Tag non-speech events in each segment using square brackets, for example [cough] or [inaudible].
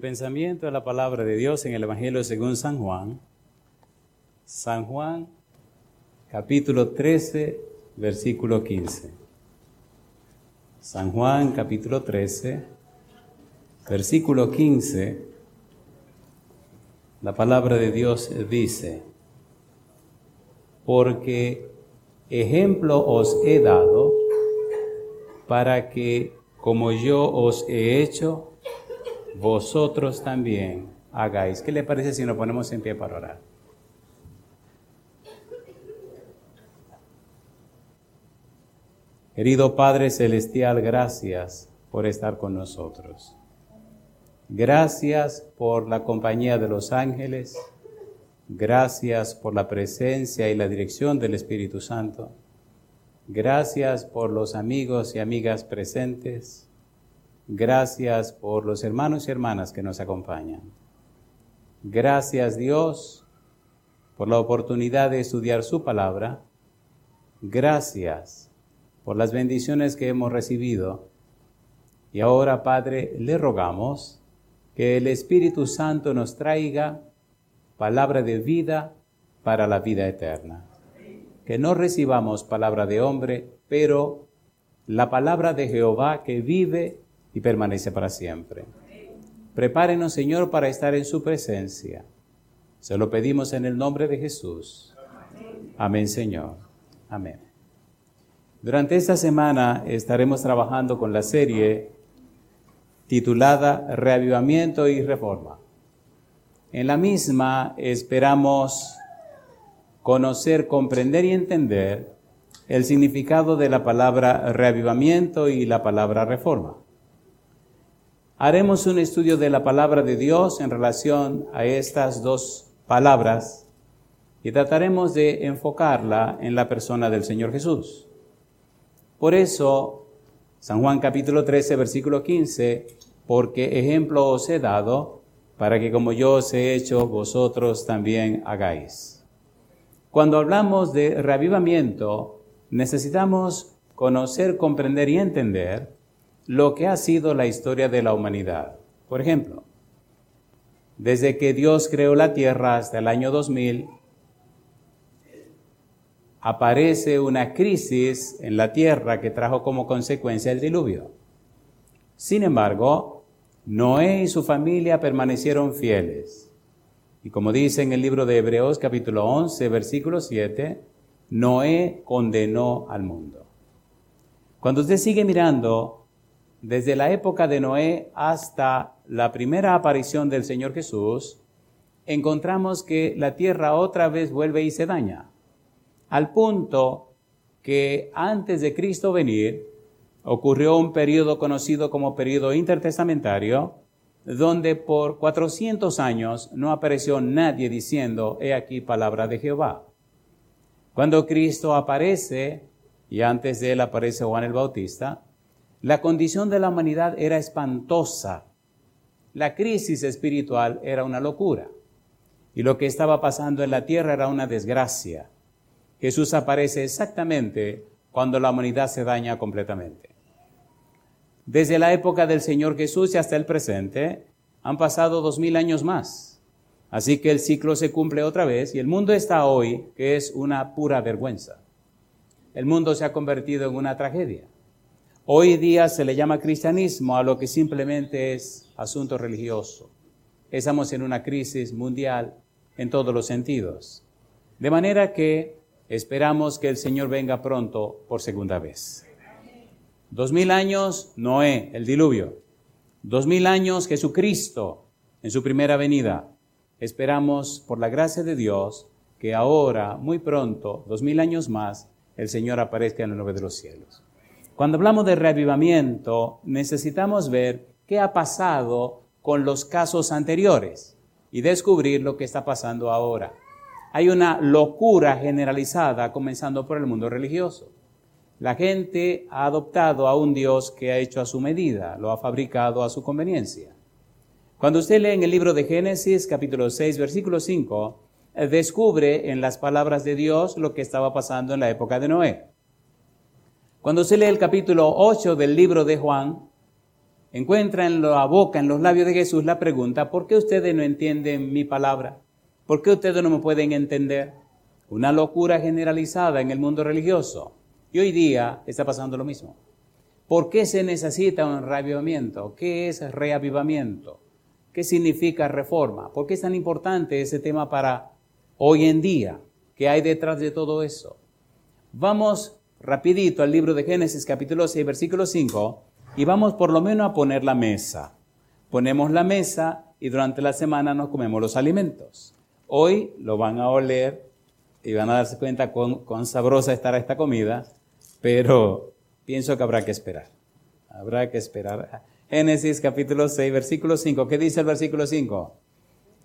pensamiento de la palabra de Dios en el Evangelio según San Juan. San Juan, capítulo 13, versículo 15. San Juan, capítulo 13, versículo 15. La palabra de Dios dice, porque ejemplo os he dado para que, como yo os he hecho, vosotros también hagáis. ¿Qué le parece si nos ponemos en pie para orar? Querido Padre Celestial, gracias por estar con nosotros. Gracias por la compañía de los ángeles. Gracias por la presencia y la dirección del Espíritu Santo. Gracias por los amigos y amigas presentes. Gracias por los hermanos y hermanas que nos acompañan. Gracias Dios por la oportunidad de estudiar su palabra. Gracias por las bendiciones que hemos recibido. Y ahora, Padre, le rogamos que el Espíritu Santo nos traiga palabra de vida para la vida eterna. Que no recibamos palabra de hombre, pero la palabra de Jehová que vive y permanece para siempre. Prepárenos, Señor, para estar en su presencia. Se lo pedimos en el nombre de Jesús. Amén, Señor. Amén. Durante esta semana estaremos trabajando con la serie titulada Reavivamiento y Reforma. En la misma esperamos conocer, comprender y entender el significado de la palabra reavivamiento y la palabra reforma. Haremos un estudio de la palabra de Dios en relación a estas dos palabras y trataremos de enfocarla en la persona del Señor Jesús. Por eso, San Juan capítulo 13, versículo 15, porque ejemplo os he dado para que como yo os he hecho, vosotros también hagáis. Cuando hablamos de reavivamiento, necesitamos conocer, comprender y entender lo que ha sido la historia de la humanidad. Por ejemplo, desde que Dios creó la tierra hasta el año 2000, aparece una crisis en la tierra que trajo como consecuencia el diluvio. Sin embargo, Noé y su familia permanecieron fieles. Y como dice en el libro de Hebreos capítulo 11, versículo 7, Noé condenó al mundo. Cuando usted sigue mirando desde la época de Noé hasta la primera aparición del Señor Jesús, encontramos que la tierra otra vez vuelve y se daña, al punto que antes de Cristo venir ocurrió un periodo conocido como periodo intertestamentario, donde por 400 años no apareció nadie diciendo, he aquí palabra de Jehová. Cuando Cristo aparece, y antes de él aparece Juan el Bautista, la condición de la humanidad era espantosa. La crisis espiritual era una locura. Y lo que estaba pasando en la tierra era una desgracia. Jesús aparece exactamente cuando la humanidad se daña completamente. Desde la época del Señor Jesús y hasta el presente han pasado dos mil años más. Así que el ciclo se cumple otra vez y el mundo está hoy que es una pura vergüenza. El mundo se ha convertido en una tragedia. Hoy día se le llama cristianismo a lo que simplemente es asunto religioso. Estamos en una crisis mundial en todos los sentidos. De manera que esperamos que el Señor venga pronto por segunda vez. Dos mil años Noé, el diluvio. Dos mil años Jesucristo en su primera venida. Esperamos por la gracia de Dios que ahora, muy pronto, dos mil años más, el Señor aparezca en la nube de los cielos. Cuando hablamos de reavivamiento, necesitamos ver qué ha pasado con los casos anteriores y descubrir lo que está pasando ahora. Hay una locura generalizada comenzando por el mundo religioso. La gente ha adoptado a un Dios que ha hecho a su medida, lo ha fabricado a su conveniencia. Cuando usted lee en el libro de Génesis capítulo 6 versículo 5, eh, descubre en las palabras de Dios lo que estaba pasando en la época de Noé. Cuando se lee el capítulo 8 del libro de Juan, encuentra en la boca, en los labios de Jesús la pregunta, ¿por qué ustedes no entienden mi palabra? ¿Por qué ustedes no me pueden entender? Una locura generalizada en el mundo religioso. Y hoy día está pasando lo mismo. ¿Por qué se necesita un reavivamiento? ¿Qué es reavivamiento? ¿Qué significa reforma? ¿Por qué es tan importante ese tema para hoy en día? ¿Qué hay detrás de todo eso? Vamos rapidito al libro de Génesis capítulo 6 versículo 5 y vamos por lo menos a poner la mesa. Ponemos la mesa y durante la semana nos comemos los alimentos. Hoy lo van a oler y van a darse cuenta cuán, cuán sabrosa estará esta comida, pero pienso que habrá que esperar. Habrá que esperar. Génesis capítulo 6, versículo 5. ¿Qué dice el versículo 5?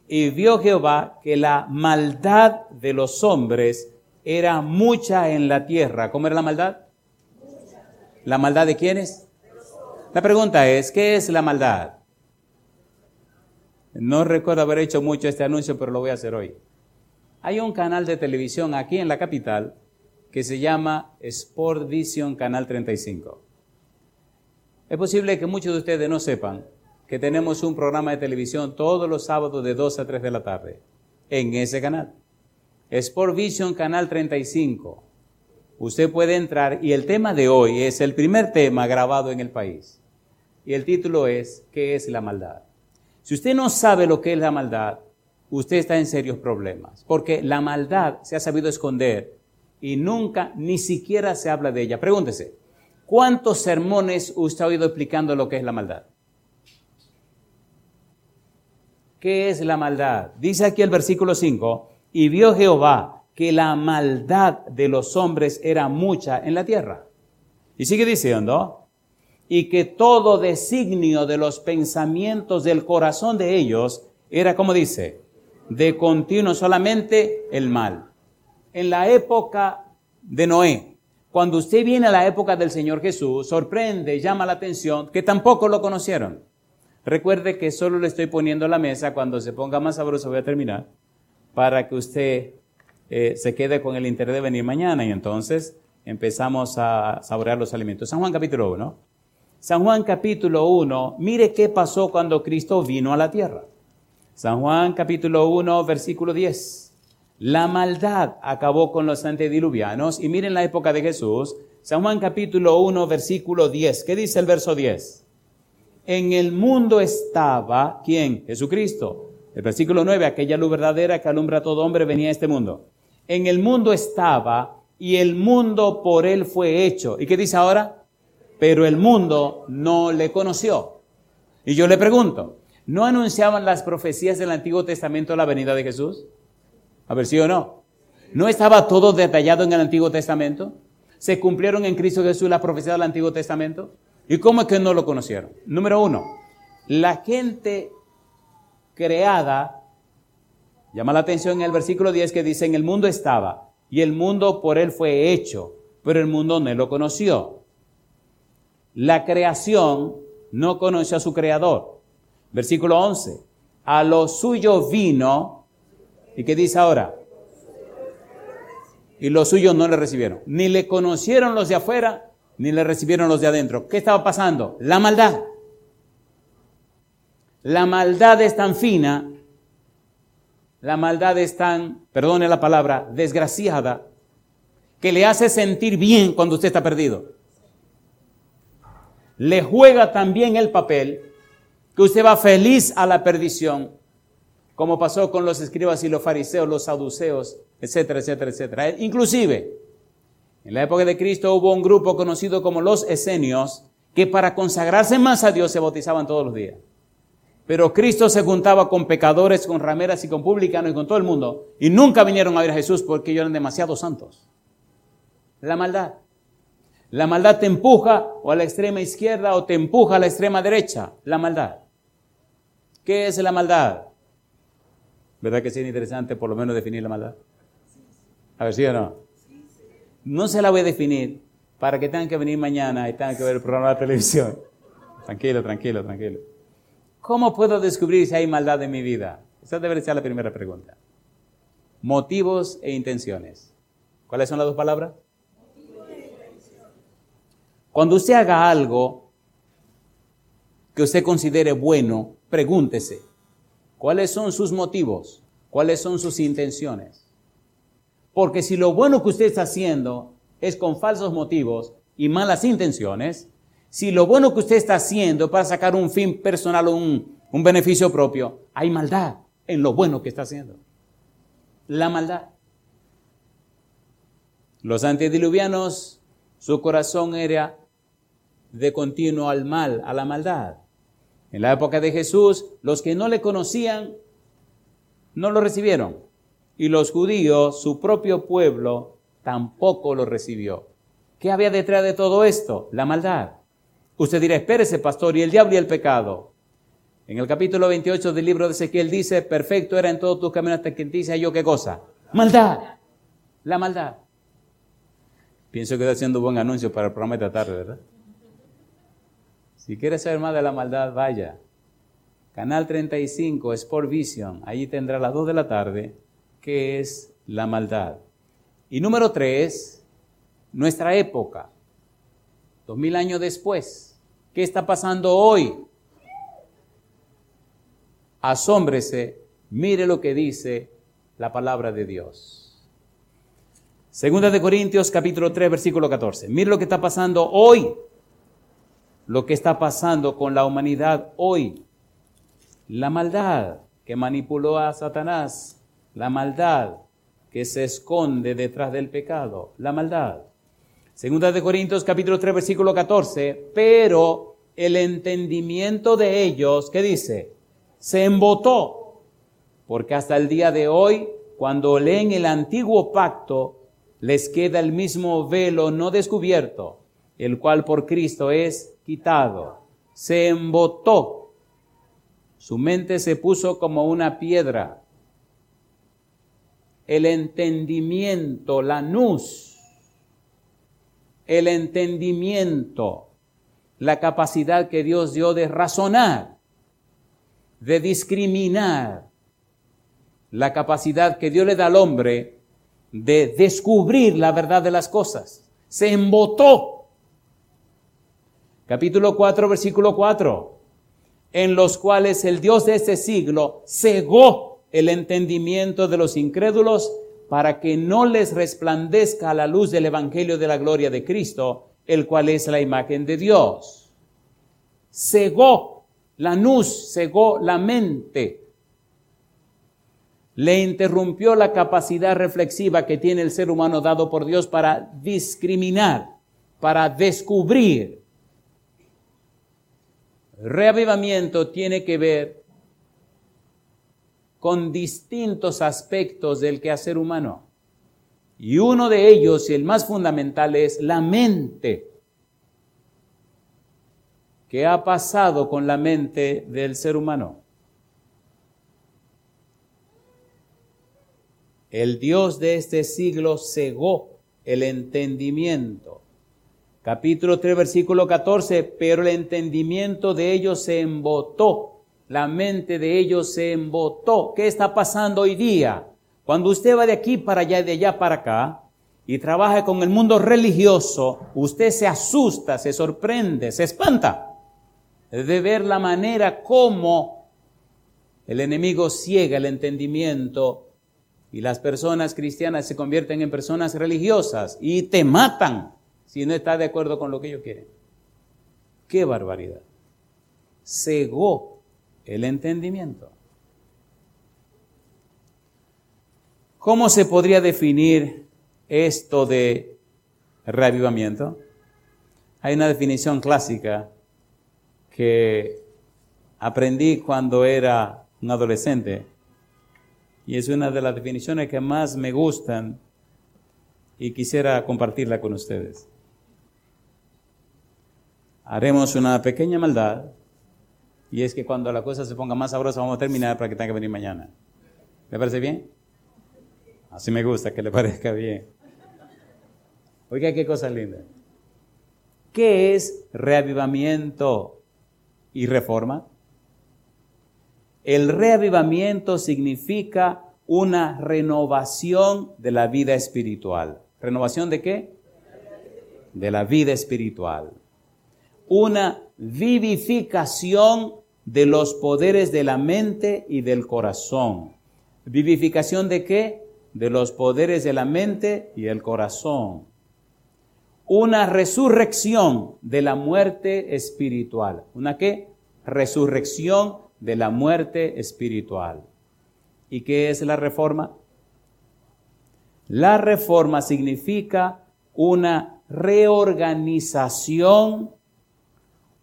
Y vio Jehová que la maldad de los hombres era mucha en la tierra. ¿Cómo era la maldad? ¿La maldad de quiénes? La pregunta es, ¿qué es la maldad? No recuerdo haber hecho mucho este anuncio, pero lo voy a hacer hoy. Hay un canal de televisión aquí en la capital que se llama Sport Vision Canal 35. Es posible que muchos de ustedes no sepan que tenemos un programa de televisión todos los sábados de 2 a 3 de la tarde en ese canal. Sport Vision Canal 35. Usted puede entrar y el tema de hoy es el primer tema grabado en el país. Y el título es ¿Qué es la maldad? Si usted no sabe lo que es la maldad, usted está en serios problemas, porque la maldad se ha sabido esconder y nunca ni siquiera se habla de ella. Pregúntese, ¿cuántos sermones usted ha oído explicando lo que es la maldad? ¿Qué es la maldad? Dice aquí el versículo 5, y vio Jehová que la maldad de los hombres era mucha en la tierra. Y sigue diciendo, y que todo designio de los pensamientos del corazón de ellos era, como dice, de continuo solamente el mal. En la época de Noé, cuando usted viene a la época del Señor Jesús, sorprende, llama la atención que tampoco lo conocieron. Recuerde que solo le estoy poniendo la mesa, cuando se ponga más sabroso voy a terminar para que usted eh, se quede con el interés de venir mañana y entonces empezamos a saborear los alimentos. San Juan capítulo 1. San Juan capítulo 1, mire qué pasó cuando Cristo vino a la tierra. San Juan capítulo 1, versículo 10. La maldad acabó con los antediluvianos y miren la época de Jesús. San Juan capítulo 1, versículo 10. ¿Qué dice el verso 10? En el mundo estaba, ¿quién? Jesucristo el versículo 9, aquella luz verdadera que alumbra a todo hombre venía a este mundo. En el mundo estaba y el mundo por él fue hecho. ¿Y qué dice ahora? Pero el mundo no le conoció. Y yo le pregunto, ¿no anunciaban las profecías del Antiguo Testamento la venida de Jesús? A ver si o no. ¿No estaba todo detallado en el Antiguo Testamento? ¿Se cumplieron en Cristo Jesús las profecías del Antiguo Testamento? ¿Y cómo es que no lo conocieron? Número uno, la gente creada, llama la atención en el versículo 10 que dice, en el mundo estaba, y el mundo por él fue hecho, pero el mundo no lo conoció. La creación no conoció a su creador. Versículo 11, a lo suyo vino, ¿y qué dice ahora? Y los suyos no le recibieron. Ni le conocieron los de afuera, ni le recibieron los de adentro. ¿Qué estaba pasando? La maldad. La maldad es tan fina, la maldad es tan, perdone la palabra, desgraciada, que le hace sentir bien cuando usted está perdido. Le juega también el papel que usted va feliz a la perdición, como pasó con los escribas y los fariseos, los saduceos, etcétera, etcétera, etcétera. Inclusive, en la época de Cristo hubo un grupo conocido como los esenios que para consagrarse más a Dios se bautizaban todos los días. Pero Cristo se juntaba con pecadores, con rameras y con publicanos y con todo el mundo. Y nunca vinieron a ver a Jesús porque ellos eran demasiado santos. La maldad. La maldad te empuja o a la extrema izquierda o te empuja a la extrema derecha. La maldad. ¿Qué es la maldad? ¿Verdad que es interesante por lo menos definir la maldad? A ver, ¿sí o no? No se la voy a definir para que tengan que venir mañana y tengan que ver el programa de televisión. Tranquilo, tranquilo, tranquilo. ¿Cómo puedo descubrir si hay maldad en mi vida? Esa debe ser la primera pregunta. Motivos e intenciones. ¿Cuáles son las dos palabras? Cuando usted haga algo que usted considere bueno, pregúntese, ¿cuáles son sus motivos? ¿Cuáles son sus intenciones? Porque si lo bueno que usted está haciendo es con falsos motivos y malas intenciones, si lo bueno que usted está haciendo para sacar un fin personal o un, un beneficio propio, hay maldad en lo bueno que está haciendo. La maldad. Los antediluvianos, su corazón era de continuo al mal, a la maldad. En la época de Jesús, los que no le conocían no lo recibieron. Y los judíos, su propio pueblo, tampoco lo recibió. ¿Qué había detrás de todo esto? La maldad. Usted dirá, espérese, pastor, y el diablo y el pecado. En el capítulo 28 del libro de Ezequiel dice, perfecto era en todos tus caminos hasta que dice yo qué cosa. Maldad. La maldad. Pienso que está haciendo buen anuncio para el programa de tarde, ¿verdad? Si quiere saber más de la maldad, vaya. Canal 35, Sport Vision. Allí tendrá a las 2 de la tarde, que es la maldad. Y número 3, nuestra época. Dos mil años después. ¿Qué está pasando hoy? Asómbrese, mire lo que dice la palabra de Dios. Segunda de Corintios capítulo 3 versículo 14. Mire lo que está pasando hoy. Lo que está pasando con la humanidad hoy. La maldad que manipuló a Satanás. La maldad que se esconde detrás del pecado. La maldad. Segunda de Corintios capítulo 3 versículo 14. Pero el entendimiento de ellos, ¿qué dice? Se embotó. Porque hasta el día de hoy, cuando leen el antiguo pacto, les queda el mismo velo no descubierto, el cual por Cristo es quitado. Se embotó. Su mente se puso como una piedra. El entendimiento, la nus, el entendimiento, la capacidad que Dios dio de razonar, de discriminar, la capacidad que Dios le da al hombre de descubrir la verdad de las cosas. Se embotó. Capítulo 4, versículo 4. En los cuales el Dios de este siglo cegó el entendimiento de los incrédulos para que no les resplandezca la luz del Evangelio de la gloria de Cristo, el cual es la imagen de Dios. Cegó la luz, cegó la mente le interrumpió la capacidad reflexiva que tiene el ser humano dado por Dios para discriminar, para descubrir. Reavivamiento tiene que ver con distintos aspectos del quehacer humano. Y uno de ellos, y el más fundamental, es la mente. ¿Qué ha pasado con la mente del ser humano? El Dios de este siglo cegó el entendimiento. Capítulo 3, versículo 14, pero el entendimiento de ellos se embotó, la mente de ellos se embotó. ¿Qué está pasando hoy día? Cuando usted va de aquí para allá y de allá para acá y trabaja con el mundo religioso, usted se asusta, se sorprende, se espanta de ver la manera como el enemigo ciega el entendimiento y las personas cristianas se convierten en personas religiosas y te matan si no estás de acuerdo con lo que ellos quieren. ¡Qué barbaridad! Cegó el entendimiento. ¿Cómo se podría definir esto de reavivamiento? Hay una definición clásica que aprendí cuando era un adolescente y es una de las definiciones que más me gustan y quisiera compartirla con ustedes. Haremos una pequeña maldad y es que cuando la cosa se ponga más sabrosa vamos a terminar para que tenga que venir mañana. ¿Le parece bien? Así me gusta que le parezca bien. Oiga, qué cosa linda. ¿Qué es reavivamiento y reforma? El reavivamiento significa una renovación de la vida espiritual. ¿Renovación de qué? De la vida espiritual. una vivificación de los poderes de la mente y del corazón. ¿Vivificación de qué? De los poderes de la mente y el corazón. Una resurrección de la muerte espiritual. ¿Una qué? Resurrección de la muerte espiritual. ¿Y qué es la reforma? La reforma significa una reorganización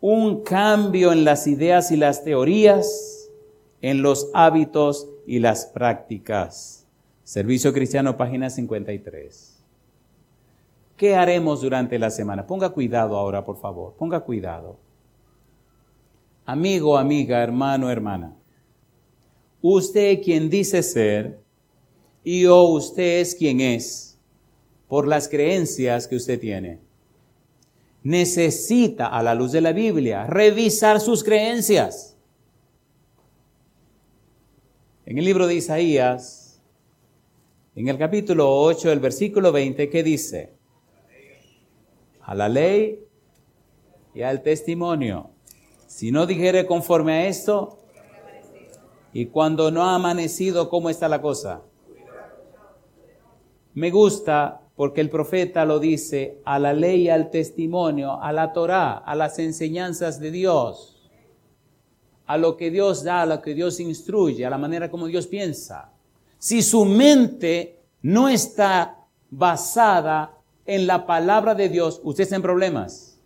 un cambio en las ideas y las teorías, en los hábitos y las prácticas. Servicio Cristiano, página 53. ¿Qué haremos durante la semana? Ponga cuidado ahora, por favor. Ponga cuidado. Amigo, amiga, hermano, hermana. Usted quien dice ser y o usted es quien es por las creencias que usted tiene necesita, a la luz de la Biblia, revisar sus creencias. En el libro de Isaías, en el capítulo 8, el versículo 20, ¿qué dice? A la ley y al testimonio. Si no dijere conforme a esto, y cuando no ha amanecido, ¿cómo está la cosa? Me gusta porque el profeta lo dice a la ley, al testimonio, a la Torá, a las enseñanzas de Dios, a lo que Dios da, a lo que Dios instruye, a la manera como Dios piensa. Si su mente no está basada en la palabra de Dios, usted está en problemas.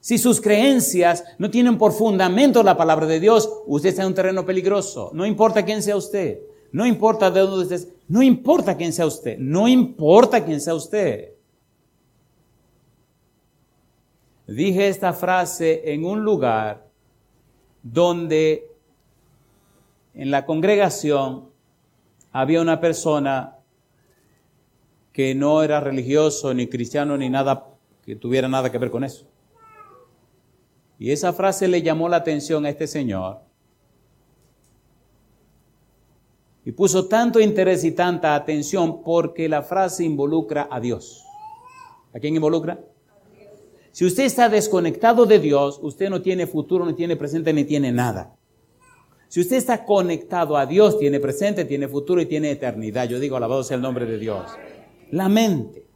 Si sus creencias no tienen por fundamento la palabra de Dios, usted está en un terreno peligroso. No importa quién sea usted. No importa de dónde estés, no importa quién sea usted, no importa quién sea usted. Dije esta frase en un lugar donde en la congregación había una persona que no era religioso, ni cristiano, ni nada que tuviera nada que ver con eso. Y esa frase le llamó la atención a este señor. Y puso tanto interés y tanta atención porque la frase involucra a Dios. ¿A quién involucra? Si usted está desconectado de Dios, usted no tiene futuro, no tiene presente, ni tiene nada. Si usted está conectado a Dios, tiene presente, tiene futuro y tiene eternidad. Yo digo, alabado sea el nombre de Dios. La mente.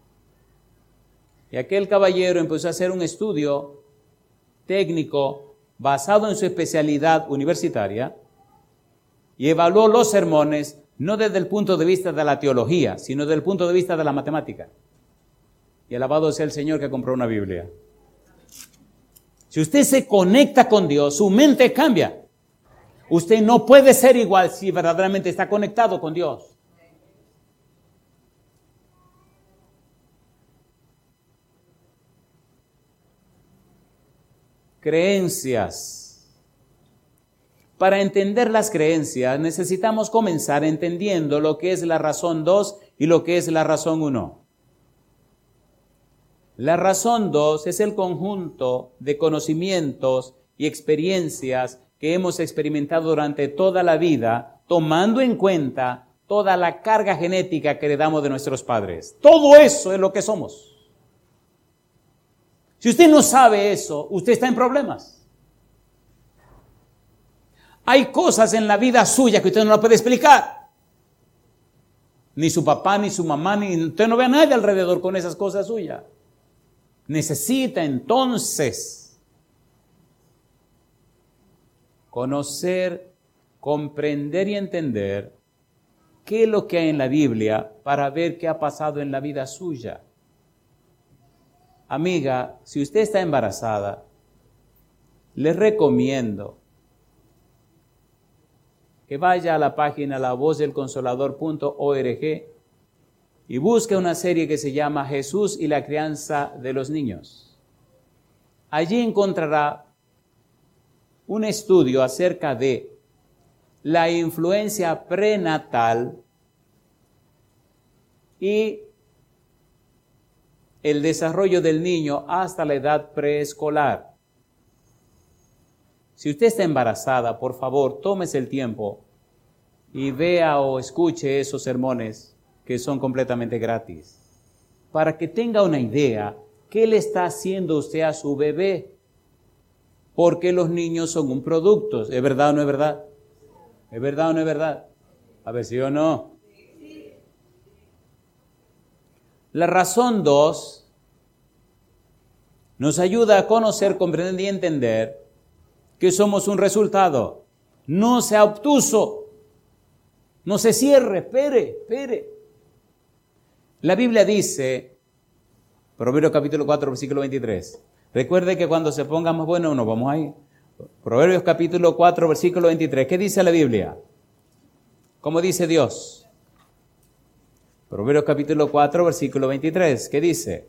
Y aquel caballero empezó a hacer un estudio técnico basado en su especialidad universitaria y evaluó los sermones no desde el punto de vista de la teología, sino desde el punto de vista de la matemática. Y alabado sea el Señor que compró una Biblia. Si usted se conecta con Dios, su mente cambia. Usted no puede ser igual si verdaderamente está conectado con Dios. Creencias para entender las creencias necesitamos comenzar entendiendo lo que es la razón 2 y lo que es la razón 1. La razón 2 es el conjunto de conocimientos y experiencias que hemos experimentado durante toda la vida, tomando en cuenta toda la carga genética que heredamos de nuestros padres. Todo eso es lo que somos. Si usted no sabe eso, usted está en problemas. Hay cosas en la vida suya que usted no la puede explicar. Ni su papá, ni su mamá, ni usted no ve a nadie alrededor con esas cosas suyas. Necesita entonces conocer, comprender y entender qué es lo que hay en la Biblia para ver qué ha pasado en la vida suya. Amiga, si usted está embarazada, le recomiendo que vaya a la página lavozdelconsolador.org y busque una serie que se llama Jesús y la crianza de los niños. Allí encontrará un estudio acerca de la influencia prenatal y el desarrollo del niño hasta la edad preescolar. Si usted está embarazada, por favor, tómese el tiempo y vea o escuche esos sermones que son completamente gratis, para que tenga una idea qué le está haciendo usted a su bebé. porque los niños son un producto. ¿Es verdad o no es verdad? ¿Es verdad o no es verdad? A ver si o no. La razón dos nos ayuda a conocer, comprender y entender que somos un resultado. No sea obtuso, no se cierre, espere, espere. La Biblia dice, Proverbios capítulo 4, versículo 23, recuerde que cuando se ponga más bueno nos vamos ahí. Proverbios capítulo 4, versículo 23, ¿qué dice la Biblia? ¿Cómo dice Dios? Proverbios capítulo 4, versículo 23. ¿Qué dice?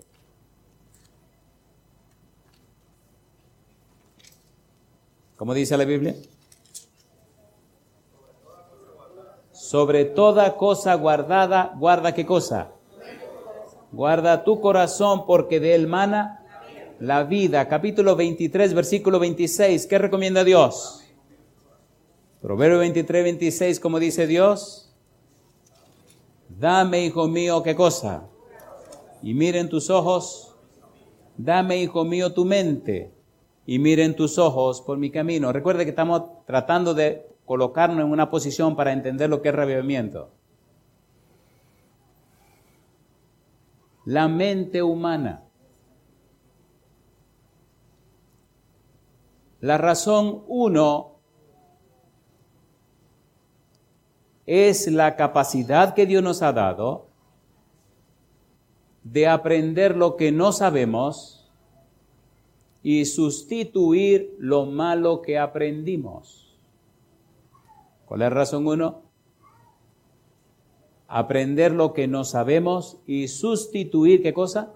¿Cómo dice la Biblia? Sobre toda cosa guardada, guarda qué cosa? Guarda tu corazón porque de él mana la vida. Capítulo 23, versículo 26. ¿Qué recomienda Dios? Proverbio 23, 26, ¿cómo dice Dios? Dame, hijo mío, ¿qué cosa? Y miren tus ojos. Dame, hijo mío, tu mente. Y miren tus ojos por mi camino. Recuerde que estamos tratando de colocarnos en una posición para entender lo que es revivimiento. La mente humana. La razón uno es la capacidad que Dios nos ha dado de aprender lo que no sabemos y sustituir lo malo que aprendimos. ¿Cuál es razón uno? Aprender lo que no sabemos y sustituir, ¿qué cosa?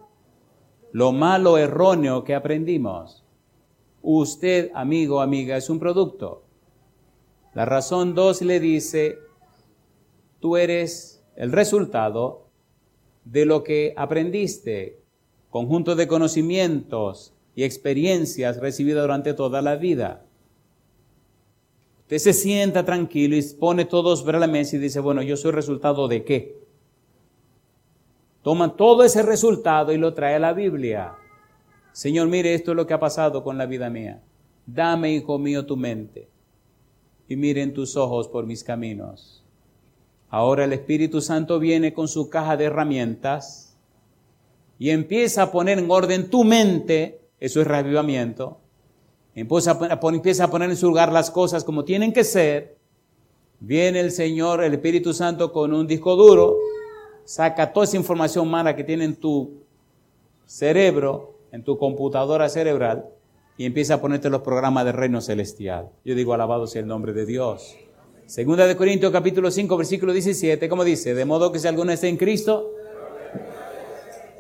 Lo malo erróneo que aprendimos. Usted, amigo, amiga, es un producto. La razón dos le dice, tú eres el resultado de lo que aprendiste, conjunto de conocimientos y experiencias recibidas durante toda la vida. Usted se sienta tranquilo y pone todos sobre la mesa y dice, bueno, yo soy resultado de qué? Toma todo ese resultado y lo trae a la Biblia. Señor, mire, esto es lo que ha pasado con la vida mía. Dame, hijo mío, tu mente y miren tus ojos por mis caminos. Ahora el Espíritu Santo viene con su caja de herramientas y empieza a poner en orden tu mente, eso es revivamiento, empieza a, poner, en su lugar las cosas como tienen que ser. Viene el Señor, el Espíritu Santo con un disco duro, saca toda esa información mala que tiene en tu cerebro, en tu computadora cerebral, y empieza a ponerte los programas del reino celestial. Yo digo, alabado sea el nombre de Dios. Segunda de Corintios capítulo 5 versículo 17, ¿cómo dice? De modo que si alguno está en Cristo,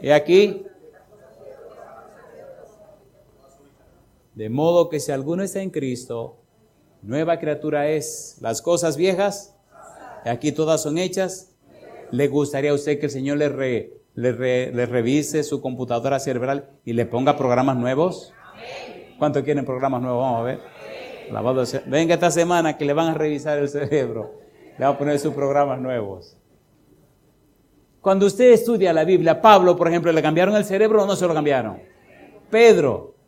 y aquí, de modo que si alguno está en Cristo, nueva criatura es. Las cosas viejas, aquí todas son hechas. ¿Le gustaría a usted que el Señor le, le, le revise su computadora cerebral y le ponga programas nuevos? ¿Cuántos quieren programas nuevos? Vamos a ver. Venga esta semana que le van a revisar el cerebro. Le van a poner sus programas nuevos. Cuando usted estudia la Biblia, Pablo, por ejemplo, ¿le cambiaron el cerebro o no se lo cambiaron? Pedro.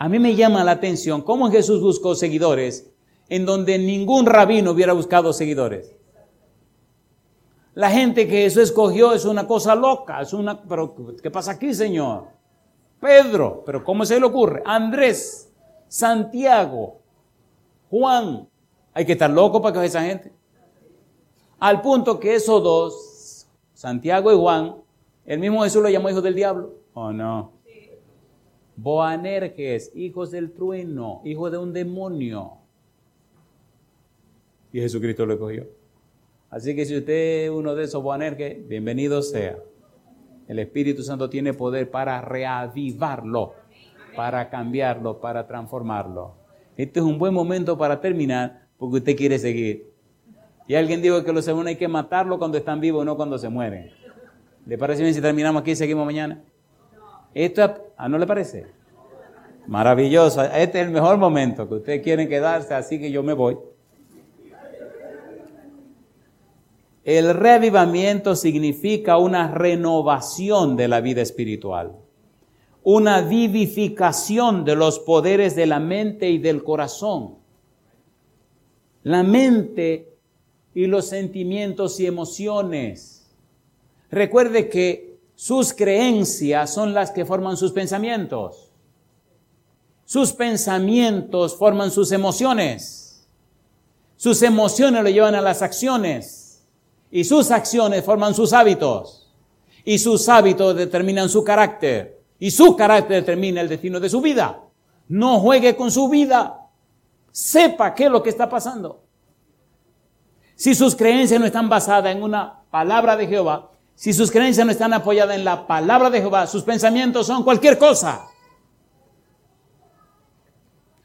A mí me llama la atención cómo Jesús buscó seguidores en donde ningún rabino hubiera buscado seguidores. La gente que Jesús escogió es una cosa loca, es una, pero ¿qué pasa aquí, Señor? Pedro, pero ¿cómo se le ocurre? Andrés, Santiago, Juan. Hay que estar loco para que esa gente. Al punto que esos dos, Santiago y Juan, el mismo Jesús lo llamó hijos del diablo. ¿O oh, no? Boanerges, hijos del trueno, hijos de un demonio. Y Jesucristo lo cogió. Así que si usted es uno de esos Boanerges, bienvenido sea. El Espíritu Santo tiene poder para reavivarlo, para cambiarlo, para transformarlo. Este es un buen momento para terminar porque usted quiere seguir. Y alguien dijo que los segundos hay que matarlo cuando están vivos, no cuando se mueren. ¿Le parece bien si terminamos aquí y seguimos mañana? Esto, ¿ah, no le parece? Maravilloso. Este es el mejor momento que ustedes quieren quedarse, así que yo me voy. El reavivamiento significa una renovación de la vida espiritual. una vivificación de los poderes de la mente y del corazón. La mente y los sentimientos y emociones. Recuerde que sus creencias son las que forman sus pensamientos. Sus pensamientos forman sus emociones. Sus emociones lo llevan a las acciones. Y sus acciones forman sus hábitos. Y sus hábitos determinan su carácter. Y su carácter determina el destino de su vida. No juegue con su vida. Sepa qué es lo que está pasando. Si sus creencias no están basadas en una palabra de Jehová, si sus creencias no están apoyadas en la palabra de Jehová, sus pensamientos son cualquier cosa.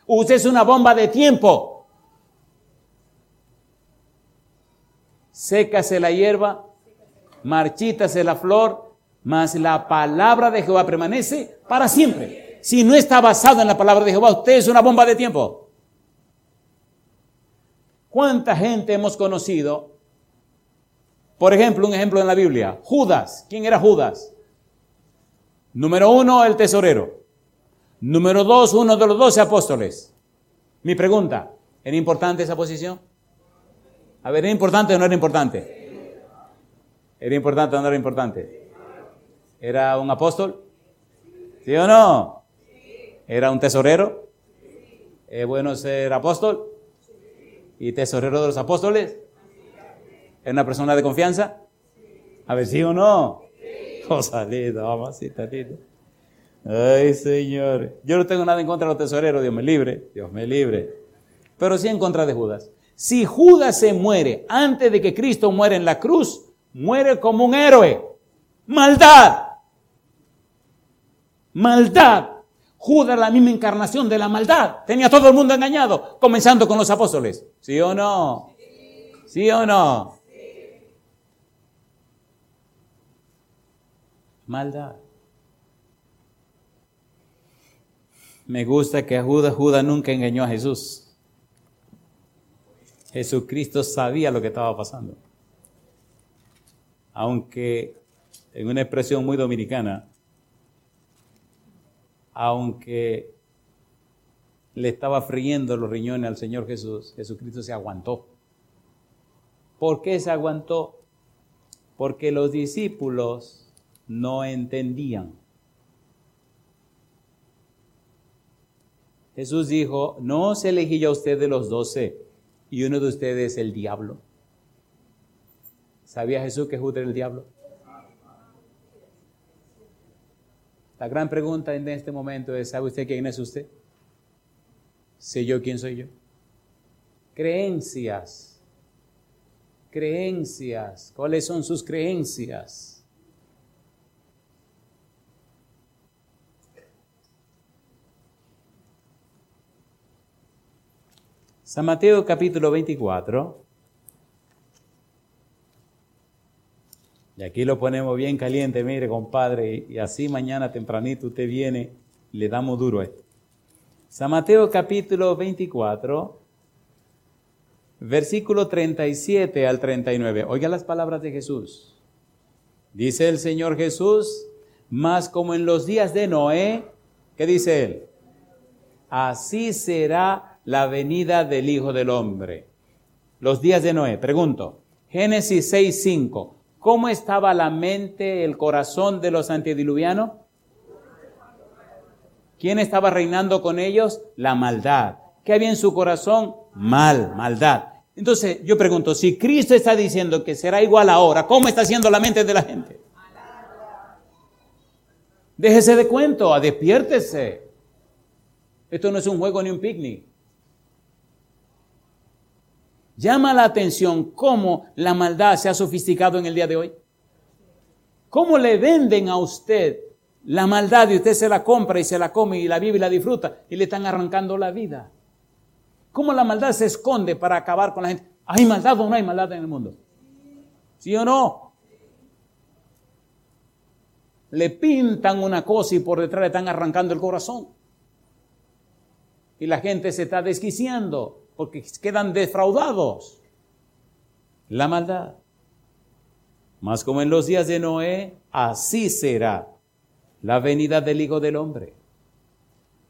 Usted es una bomba de tiempo. Sécase la hierba, marchítase la flor, mas la palabra de Jehová permanece para siempre. Si no está basado en la palabra de Jehová, usted es una bomba de tiempo. ¿Cuánta gente hemos conocido? Por ejemplo, un ejemplo en la Biblia. Judas. ¿Quién era Judas? Número uno, el tesorero. Número dos, uno de los doce apóstoles. Mi pregunta, ¿era importante esa posición? A ver, ¿era importante o no era importante? ¿Era importante o no era importante? ¿Era un apóstol? ¿Sí o no? ¿Era un tesorero? ¿Es bueno ser apóstol? ¿Y tesorero de los apóstoles? ¿Es una persona de confianza? A ver, ¿sí o no? Oh, salida, vamos así, talito. Ay, Señor. Yo no tengo nada en contra de los tesoreros, Dios me libre, Dios me libre. Pero sí en contra de Judas. Si Judas se muere antes de que Cristo muere en la cruz, muere como un héroe. Maldad maldad. Judas, la misma encarnación de la maldad. Tenía todo el mundo engañado, comenzando con los apóstoles. ¿Sí o no? ¿Sí o no? Maldad. Me gusta que Judas, Judas nunca engañó a Jesús. Jesucristo sabía lo que estaba pasando. Aunque en una expresión muy dominicana, aunque le estaba friendo los riñones al Señor Jesús, Jesucristo se aguantó. ¿Por qué se aguantó? Porque los discípulos no entendían. Jesús dijo, no se elegí yo a usted de los doce y uno de ustedes es el diablo. ¿Sabía Jesús que Judas era el diablo? La gran pregunta en este momento es, ¿sabe usted quién es usted? ¿Sé yo quién soy yo? Creencias. Creencias. ¿Cuáles son sus creencias? San Mateo capítulo 24. Y aquí lo ponemos bien caliente, mire, compadre, y así mañana tempranito usted viene le damos duro a esto. San Mateo capítulo 24, versículo 37 al 39. Oiga las palabras de Jesús. Dice el Señor Jesús, más como en los días de Noé, ¿qué dice él? Así será la venida del Hijo del Hombre. Los días de Noé, pregunto. Génesis 6, 5. ¿Cómo estaba la mente, el corazón de los antediluvianos? ¿Quién estaba reinando con ellos? La maldad. ¿Qué había en su corazón? Mal, maldad. Entonces yo pregunto, si Cristo está diciendo que será igual ahora, ¿cómo está haciendo la mente de la gente? Déjese de cuento, despiértese. Esto no es un juego ni un picnic. Llama la atención cómo la maldad se ha sofisticado en el día de hoy. ¿Cómo le venden a usted la maldad y usted se la compra y se la come y la vive y la disfruta y le están arrancando la vida? ¿Cómo la maldad se esconde para acabar con la gente? ¿Hay maldad o no hay maldad en el mundo? ¿Sí o no? Le pintan una cosa y por detrás le están arrancando el corazón. Y la gente se está desquiciando porque quedan defraudados. La maldad. Más como en los días de Noé, así será la venida del Hijo del Hombre.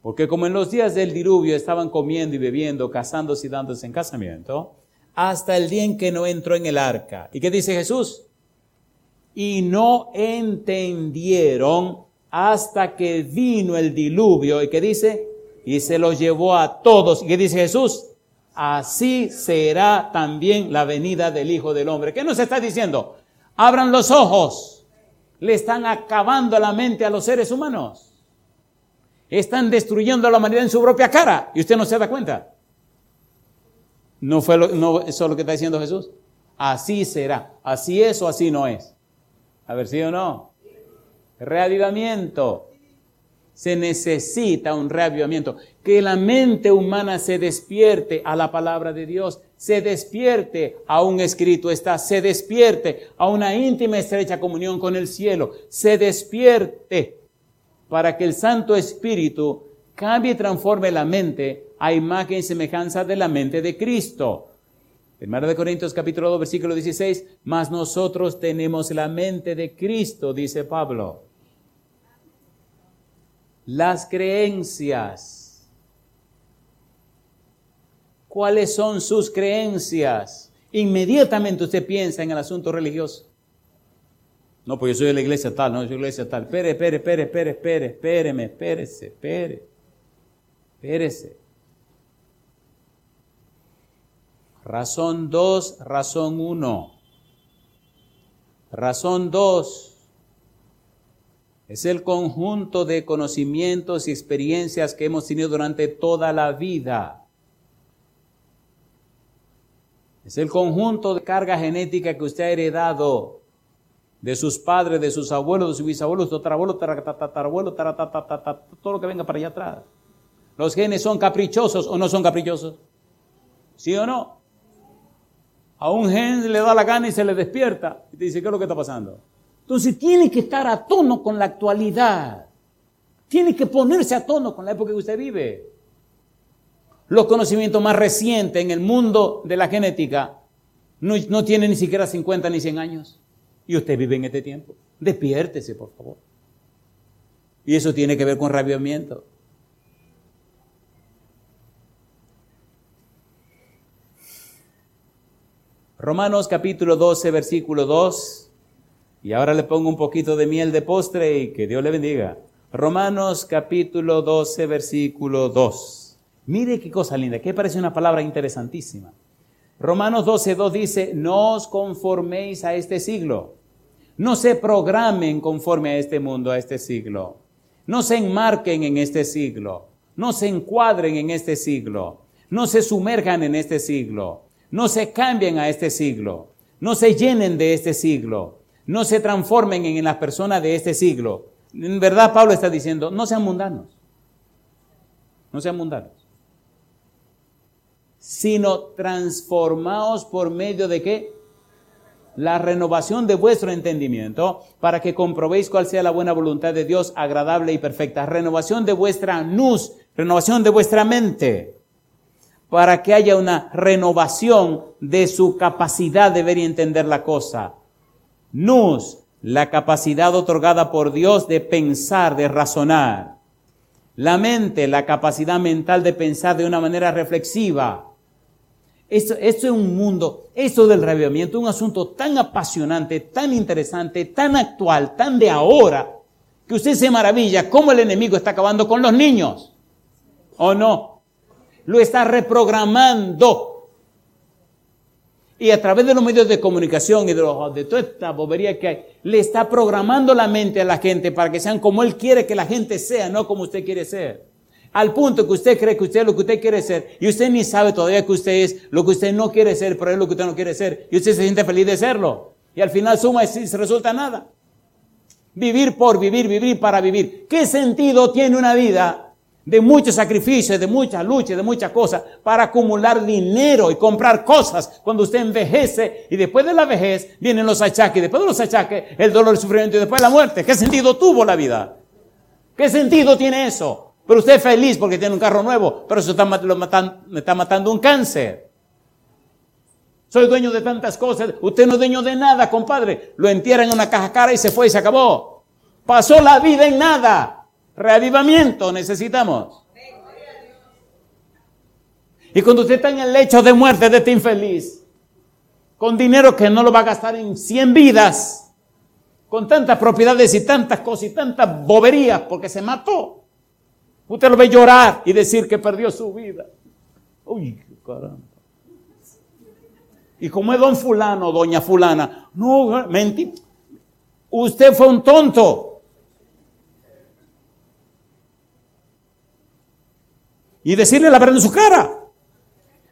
Porque como en los días del diluvio estaban comiendo y bebiendo, casándose y dándose en casamiento, hasta el día en que no entró en el arca. ¿Y qué dice Jesús? Y no entendieron hasta que vino el diluvio. ¿Y qué dice? Y se lo llevó a todos. ¿Y qué dice Jesús? Así será también la venida del Hijo del Hombre. ¿Qué nos está diciendo? Abran los ojos. Le están acabando la mente a los seres humanos. Están destruyendo a la humanidad en su propia cara. Y usted no se da cuenta. ¿No fue lo, no, eso es lo que está diciendo Jesús? Así será. Así es o así no es. A ver, sí o no. Reavivamiento. Se necesita un reavivamiento. Que la mente humana se despierte a la palabra de Dios, se despierte a un escrito está, se despierte a una íntima estrecha comunión con el cielo, se despierte para que el Santo Espíritu cambie y transforme la mente a imagen y semejanza de la mente de Cristo. Primero de Corintios capítulo 2 versículo 16, mas nosotros tenemos la mente de Cristo, dice Pablo. Las creencias. ¿Cuáles son sus creencias? Inmediatamente usted piensa en el asunto religioso. No, pues yo soy de la iglesia tal, no, yo soy de la iglesia tal. Espere, espere, espere, espere, espere, espéreme, espérese, espere, espérese. Razón 2, razón 1. Razón 2 es el conjunto de conocimientos y experiencias que hemos tenido durante toda la vida. Es el conjunto de carga genética que usted ha heredado de sus padres, de sus abuelos, de sus bisabuelos, de tatarabuelos, tatarabuelos, todo lo que venga para allá atrás. Los genes son caprichosos o no son caprichosos. ¿Sí o no? A un gen le da la gana y se le despierta. Y te dice, ¿qué es lo que está pasando? Entonces tiene que estar a tono con la actualidad. Tiene que ponerse a tono con la época que usted vive. Los conocimientos más recientes en el mundo de la genética no, no tienen ni siquiera 50 ni 100 años. Y usted vive en este tiempo. Despiértese, por favor. Y eso tiene que ver con rabiamiento. Romanos capítulo 12, versículo 2. Y ahora le pongo un poquito de miel de postre y que Dios le bendiga. Romanos capítulo 12, versículo 2. Mire qué cosa linda, que parece una palabra interesantísima. Romanos 12, 2 dice, no os conforméis a este siglo. No se programen conforme a este mundo, a este siglo. No se enmarquen en este siglo. No se encuadren en este siglo. No se sumerjan en este siglo no se cambien a este siglo, no se llenen de este siglo, no se transformen en las personas de este siglo. En verdad Pablo está diciendo, no sean mundanos, no sean mundanos, sino transformaos por medio de qué? La renovación de vuestro entendimiento para que comprobéis cuál sea la buena voluntad de Dios agradable y perfecta. Renovación de vuestra nus, renovación de vuestra mente para que haya una renovación de su capacidad de ver y entender la cosa. Nus, la capacidad otorgada por Dios de pensar, de razonar. La mente, la capacidad mental de pensar de una manera reflexiva. Esto, esto es un mundo, esto del reavivamiento, un asunto tan apasionante, tan interesante, tan actual, tan de ahora, que usted se maravilla cómo el enemigo está acabando con los niños. ¿O no? lo está reprogramando. Y a través de los medios de comunicación y de, toda esta bobería que hay, le está programando la mente a la gente para que sean como Él quiere que la gente sea, no como usted quiere ser. Al punto que usted cree que usted es lo que usted quiere ser y usted ni sabe todavía que usted es lo que usted no quiere ser, pero es lo que usted no quiere ser y usted se siente feliz de serlo. Y al final suma y se resulta nada. Vivir por vivir, vivir para vivir. ¿Qué sentido tiene una vida de muchos sacrificios, de mucha lucha, de muchas cosas, para acumular dinero y comprar cosas cuando usted envejece y después de la vejez vienen los achaques, y después de los achaques el dolor, el sufrimiento y después la muerte. ¿Qué sentido tuvo la vida? ¿Qué sentido tiene eso? Pero usted es feliz porque tiene un carro nuevo, pero eso está, está matando un cáncer. Soy dueño de tantas cosas. Usted no es dueño de nada, compadre. Lo entierran en una caja cara y se fue y se acabó. Pasó la vida en nada. Reavivamiento necesitamos. Y cuando usted está en el lecho de muerte de este infeliz, con dinero que no lo va a gastar en 100 vidas, con tantas propiedades y tantas cosas y tantas boberías porque se mató, usted lo ve llorar y decir que perdió su vida. Uy, caramba. Y como es don fulano, doña fulana, no, mentí. Usted fue un tonto. Y decirle la verdad en su cara.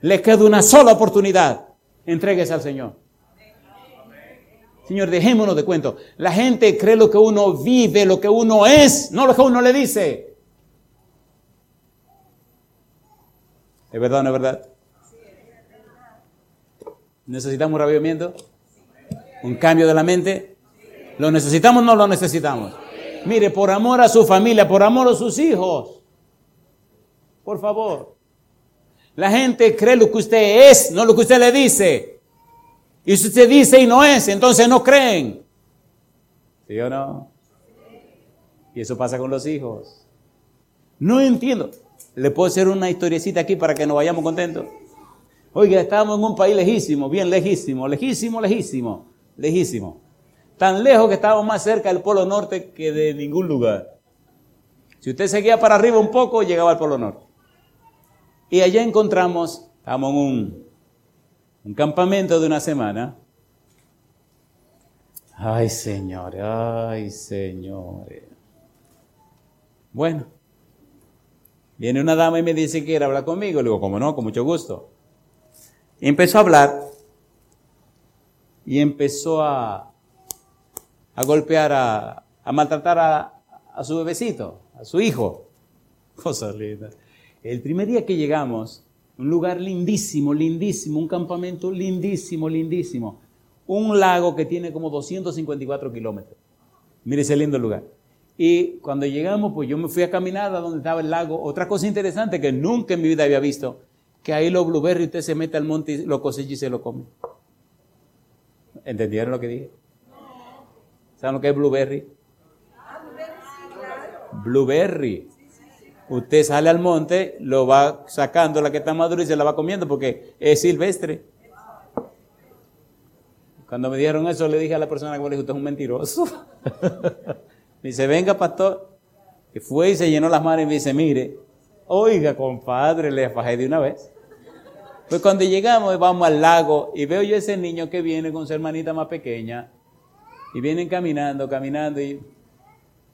Le queda una sola oportunidad. Entréguese al Señor. Señor, dejémonos de cuento. La gente cree lo que uno vive, lo que uno es, no lo que uno le dice. ¿Es verdad o no es verdad? ¿Necesitamos un ravivamiento? ¿Un cambio de la mente? ¿Lo necesitamos o no lo necesitamos? Mire, por amor a su familia, por amor a sus hijos. Por favor. La gente cree lo que usted es, no lo que usted le dice. Y si usted dice y no es, entonces no creen. ¿Sí o no? Y eso pasa con los hijos. No entiendo. ¿Le puedo hacer una historiecita aquí para que nos vayamos contentos? Oiga, estábamos en un país lejísimo, bien lejísimo, lejísimo, lejísimo, lejísimo. Tan lejos que estábamos más cerca del Polo Norte que de ningún lugar. Si usted seguía para arriba un poco, llegaba al Polo Norte. Y allá encontramos, estábamos en un, campamento de una semana. Ay, señores, ay, señores. Bueno, viene una dama y me dice que quiere hablar conmigo. Le digo, como no, con mucho gusto. Y empezó a hablar y empezó a, a golpear, a, a maltratar a, a, su bebecito, a su hijo. [laughs] Cosa linda. El primer día que llegamos, un lugar lindísimo, lindísimo, un campamento lindísimo, lindísimo. Un lago que tiene como 254 kilómetros. Mire ese lindo lugar. Y cuando llegamos, pues yo me fui a caminar a donde estaba el lago. Otra cosa interesante que nunca en mi vida había visto que ahí los blueberries usted se mete al monte y lo cosecha y se lo come. ¿Entendieron lo que dije? ¿Saben lo que es blueberry? Blueberry. Usted sale al monte, lo va sacando la que está madura y se la va comiendo porque es silvestre. Cuando me dijeron eso, le dije a la persona que me dijo, usted es un mentiroso. [laughs] me dice, venga, pastor. Que fue y se llenó las manos y me dice, mire, oiga, compadre, le fajé de una vez. Pues cuando llegamos, vamos al lago y veo yo ese niño que viene con su hermanita más pequeña y vienen caminando, caminando y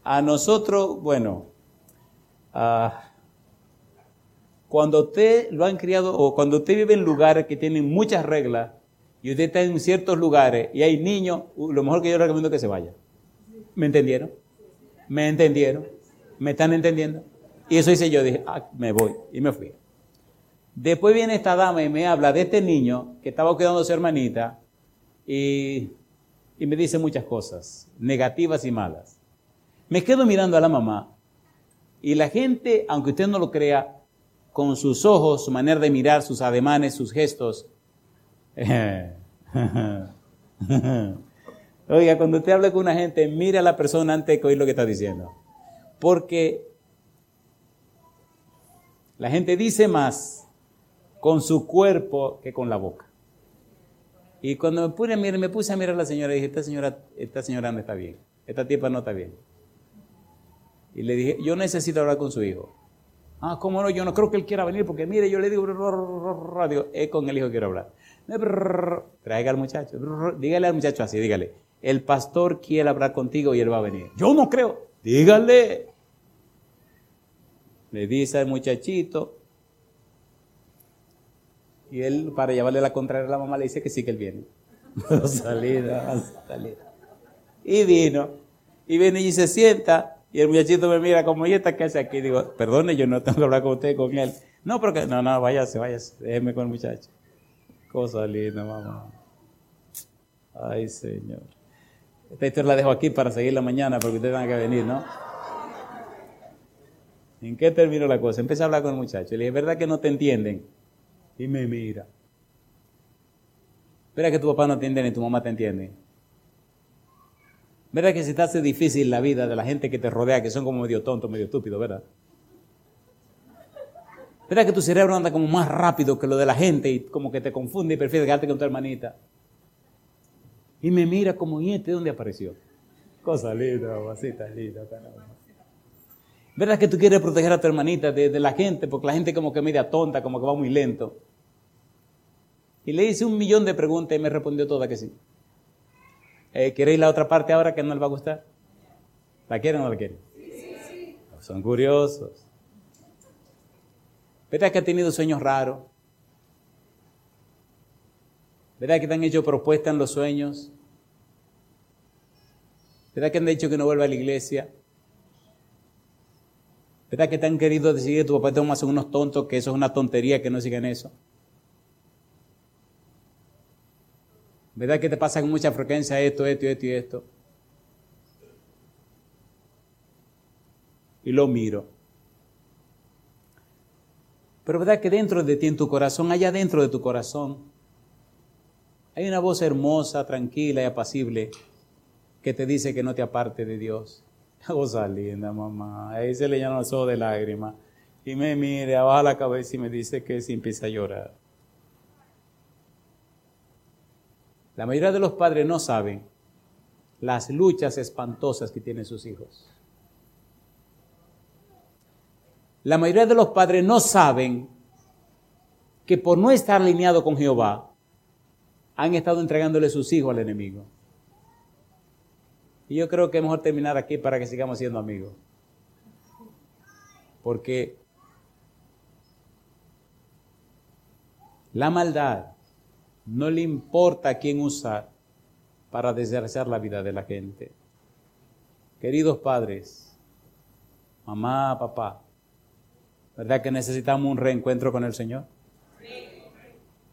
a nosotros, bueno, cuando usted lo han criado o cuando usted vive en lugares que tienen muchas reglas y usted está en ciertos lugares y hay niños, lo mejor que yo recomiendo es que se vaya. ¿Me entendieron? ¿Me entendieron? ¿Me están entendiendo? Y eso hice yo, dije, ah, me voy y me fui. Después viene esta dama y me habla de este niño que estaba cuidando a su hermanita y me dice muchas cosas, negativas y malas. Me quedo mirando a la mamá y la gente, aunque usted no lo crea, con sus ojos, su manera de mirar, sus ademanes, sus gestos. [laughs] Oiga, cuando usted habla con una gente, mire a la persona antes de oír lo que está diciendo. Porque la gente dice más con su cuerpo que con la boca. Y cuando me, puse, me puse a mirar a la señora, dije, esta señora, esta señora no está bien, esta tipa no está bien. Y le dije, yo necesito hablar con su hijo. Ah, ¿cómo no? Yo no creo que él quiera venir porque mire, yo le digo, radio, es con el hijo que quiero hablar. Traiga al muchacho, dígale al muchacho así, dígale, el pastor quiere hablar contigo y él va a venir. Yo no creo, dígale. Le dice al muchachito, y él, para llevarle la contraria a la mamá, le dice que sí que él viene. [laughs] salida, salida. Y vino. Y viene y se sienta. Y el muchachito me mira como, ¿y esta qué hace aquí? Digo, perdone, yo no tengo que hablar con usted, con él. No, pero que, no, no, váyase, váyase, déjeme con el muchacho. Cosa linda, mamá. Ay, Señor. Esta historia la dejo aquí para seguir la mañana, porque ustedes van a venir, ¿no? ¿En qué terminó la cosa? Empecé a hablar con el muchacho. Le dije, ¿verdad que no te entienden? Y me mira. Espera que tu papá no entiende ni tu mamá te entiende. ¿Verdad que se te hace difícil la vida de la gente que te rodea, que son como medio tontos, medio estúpidos, verdad? ¿Verdad que tu cerebro anda como más rápido que lo de la gente y como que te confunde y prefieres quedarte con tu hermanita? Y me mira como, ¿y este dónde apareció? Cosa linda, mamacita linda. ¿Verdad que tú quieres proteger a tu hermanita de, de, la gente? Porque la gente como que media tonta, como que va muy lento. Y le hice un millón de preguntas y me respondió toda que sí. Eh, ¿Queréis la otra parte ahora que no le va a gustar? ¿La quieren o no la quieren? Sí, Son curiosos. ¿Verdad que ha tenido sueños raros? ¿Verdad que te han hecho propuestas en los sueños? ¿Verdad que han dicho que no vuelva a la iglesia? ¿Verdad que te han querido decir que tu papá te unos tontos, que eso es una tontería, que no sigan eso? ¿Verdad que te pasa con mucha frecuencia esto, esto, esto y esto? Y lo miro. Pero verdad que dentro de ti, en tu corazón, allá dentro de tu corazón, hay una voz hermosa, tranquila y apacible que te dice que no te aparte de Dios. [laughs] Cosa linda, mamá. Ahí se le llenan los ojos de lágrimas. Y me mire, abajo la cabeza y me dice que se empieza a llorar. La mayoría de los padres no saben las luchas espantosas que tienen sus hijos. La mayoría de los padres no saben que por no estar alineado con Jehová, han estado entregándole sus hijos al enemigo. Y yo creo que es mejor terminar aquí para que sigamos siendo amigos. Porque la maldad no le importa a quién usar para desgraciar la vida de la gente. Queridos padres, mamá, papá, ¿verdad que necesitamos un reencuentro con el Señor?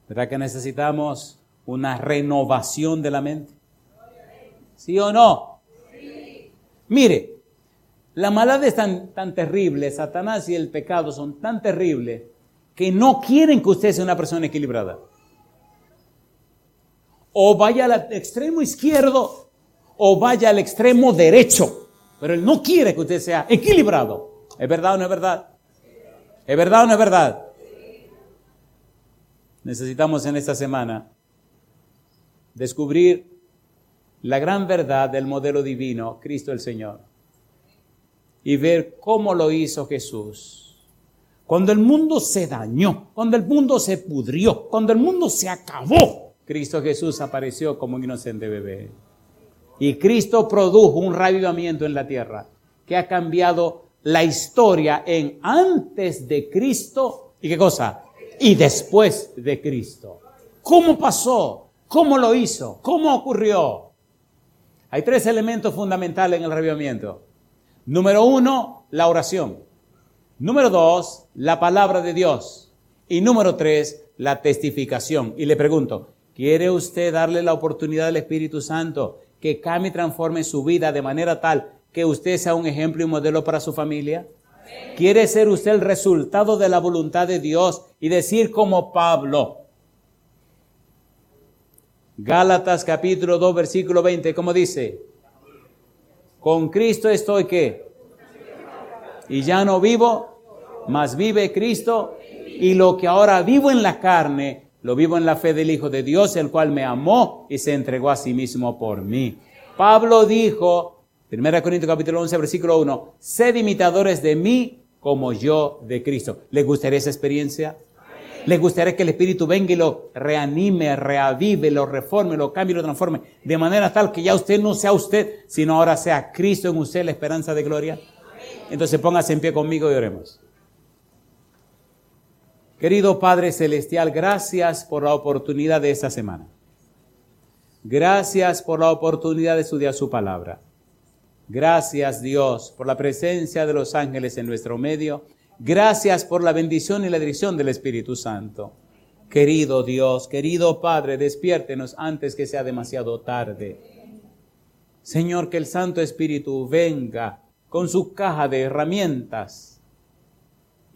¿Verdad que necesitamos una renovación de la mente? ¿Sí o no? Mire, la maldad es tan, tan terrible, Satanás y el pecado son tan terribles que no quieren que usted sea una persona equilibrada o vaya al extremo izquierdo o vaya al extremo derecho. Pero Él no quiere que usted sea equilibrado. ¿Es verdad o no es verdad? ¿Es verdad o no es verdad? Necesitamos en esta semana descubrir la gran verdad del modelo divino, Cristo el Señor, y ver cómo lo hizo Jesús. Cuando el mundo se dañó, cuando el mundo se pudrió, cuando el mundo se acabó, Cristo Jesús apareció como un inocente bebé. Y Cristo produjo un revivamiento en la tierra que ha cambiado la historia en antes de Cristo y qué cosa? Y después de Cristo. ¿Cómo pasó? ¿Cómo lo hizo? ¿Cómo ocurrió? Hay tres elementos fundamentales en el revivamiento. Número uno, la oración. Número dos, la palabra de Dios. Y número tres, la testificación. Y le pregunto, ¿Quiere usted darle la oportunidad al Espíritu Santo que cambie y transforme su vida de manera tal que usted sea un ejemplo y modelo para su familia? ¿Quiere ser usted el resultado de la voluntad de Dios y decir como Pablo? Gálatas capítulo 2 versículo 20, ¿cómo dice? Con Cristo estoy qué? Y ya no vivo, mas vive Cristo y lo que ahora vivo en la carne, lo vivo en la fe del Hijo de Dios, el cual me amó y se entregó a sí mismo por mí. Pablo dijo, 1 Corintios capítulo 11, versículo 1, sed imitadores de mí como yo de Cristo. ¿Le gustaría esa experiencia? ¿Le gustaría que el Espíritu venga y lo reanime, reavive, lo reforme, lo cambie, lo transforme? De manera tal que ya usted no sea usted, sino ahora sea Cristo en usted la esperanza de gloria. Entonces póngase en pie conmigo y oremos. Querido Padre Celestial, gracias por la oportunidad de esta semana. Gracias por la oportunidad de estudiar su palabra. Gracias Dios por la presencia de los ángeles en nuestro medio. Gracias por la bendición y la dirección del Espíritu Santo. Querido Dios, querido Padre, despiértenos antes que sea demasiado tarde. Señor, que el Santo Espíritu venga con su caja de herramientas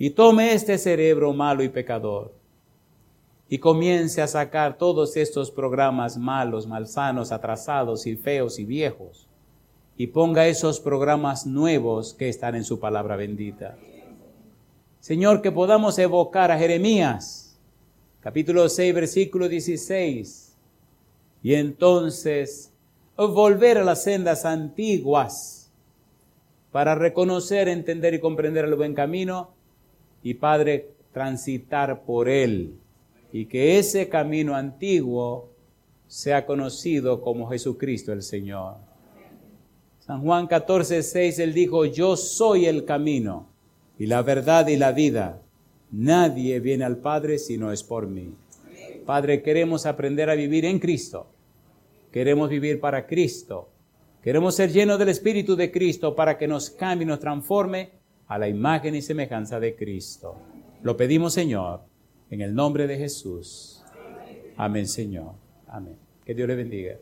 y tome este cerebro malo y pecador y comience a sacar todos estos programas malos, malsanos, atrasados y feos y viejos y ponga esos programas nuevos que están en su palabra bendita. Señor, que podamos evocar a Jeremías, capítulo 6, versículo 16, y entonces volver a las sendas antiguas para reconocer, entender y comprender el buen camino y, Padre, transitar por él y que ese camino antiguo sea conocido como Jesucristo el Señor. San Juan 14, 6, él dijo, yo soy el camino y la verdad y la vida. Nadie viene al Padre si no es por mí. Padre, queremos aprender a vivir en Cristo. Queremos vivir para Cristo. Queremos ser llenos del Espíritu de Cristo para que nos cambie nos transforme a la imagen y semejanza de Cristo. Lo pedimos, Señor, en el nombre de Jesús. Amén, Señor. Amén. Que Dios le bendiga.